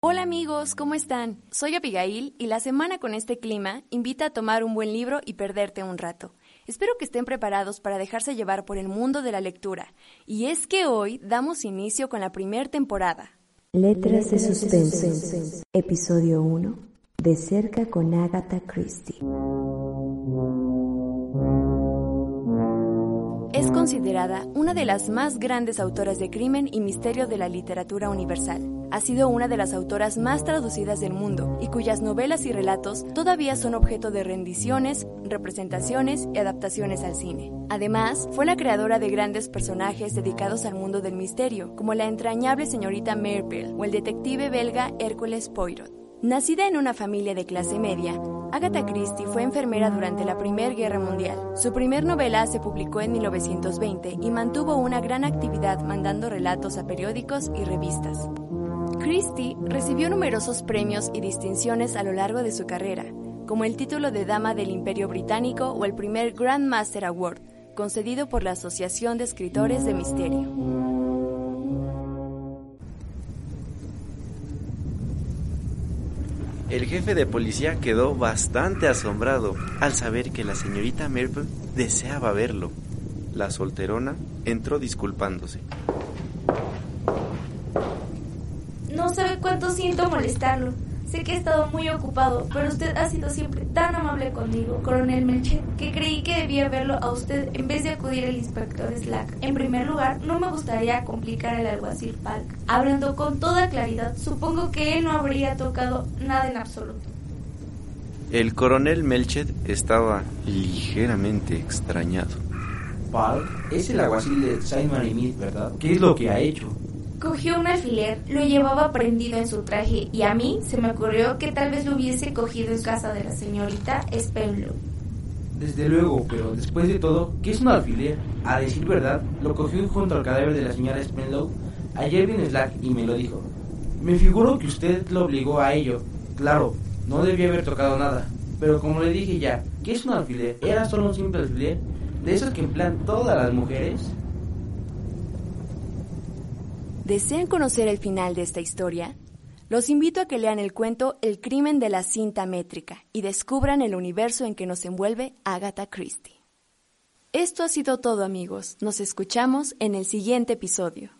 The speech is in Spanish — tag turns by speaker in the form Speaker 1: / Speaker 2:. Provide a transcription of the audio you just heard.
Speaker 1: Hola amigos, ¿cómo están? Soy Abigail y la semana con este clima invita a tomar un buen libro y perderte un rato. Espero que estén preparados para dejarse llevar por el mundo de la lectura. Y es que hoy damos inicio con la primera temporada.
Speaker 2: Letras de Suspense, episodio 1, de cerca con Agatha Christie.
Speaker 1: Es considerada una de las más grandes autoras de crimen y misterio de la literatura universal. Ha sido una de las autoras más traducidas del mundo y cuyas novelas y relatos todavía son objeto de rendiciones, representaciones y adaptaciones al cine. Además, fue la creadora de grandes personajes dedicados al mundo del misterio, como la entrañable señorita Merpel o el detective belga Hércules Poirot. Nacida en una familia de clase media, Agatha Christie fue enfermera durante la Primera Guerra Mundial. Su primer novela se publicó en 1920 y mantuvo una gran actividad mandando relatos a periódicos y revistas. Christie recibió numerosos premios y distinciones a lo largo de su carrera, como el título de Dama del Imperio Británico o el primer Grand Master Award, concedido por la Asociación de Escritores de Misterio.
Speaker 3: El jefe de policía quedó bastante asombrado al saber que la señorita Merple deseaba verlo. La solterona entró disculpándose.
Speaker 4: Sabe cuánto siento molestarlo. Sé que he estado muy ocupado, pero usted ha sido siempre tan amable conmigo, coronel Melcher, que creí que debía verlo a usted en vez de acudir al inspector Slack. En primer lugar, no me gustaría complicar al alguacil Falk. Hablando con toda claridad, supongo que él no habría tocado nada en absoluto.
Speaker 3: El coronel Melchet estaba ligeramente extrañado.
Speaker 5: Falk es el alguacil de Simon y Mead, ¿verdad? ¿Qué es lo que ha hecho?
Speaker 4: Cogió un alfiler, lo llevaba prendido en su traje y a mí se me ocurrió que tal vez lo hubiese cogido en casa de la señorita Spenlow.
Speaker 5: Desde luego, pero después de todo, ¿qué es un alfiler? A decir verdad, lo cogió junto al cadáver de la señora Spenlow. Ayer vino Slack y me lo dijo. Me figuro que usted lo obligó a ello. Claro, no debía haber tocado nada. Pero como le dije ya, ¿qué es un alfiler? ¿Era solo un simple alfiler? ¿De esos que emplean todas las mujeres?
Speaker 1: ¿Desean conocer el final de esta historia? Los invito a que lean el cuento El crimen de la cinta métrica y descubran el universo en que nos envuelve Agatha Christie. Esto ha sido todo amigos, nos escuchamos en el siguiente episodio.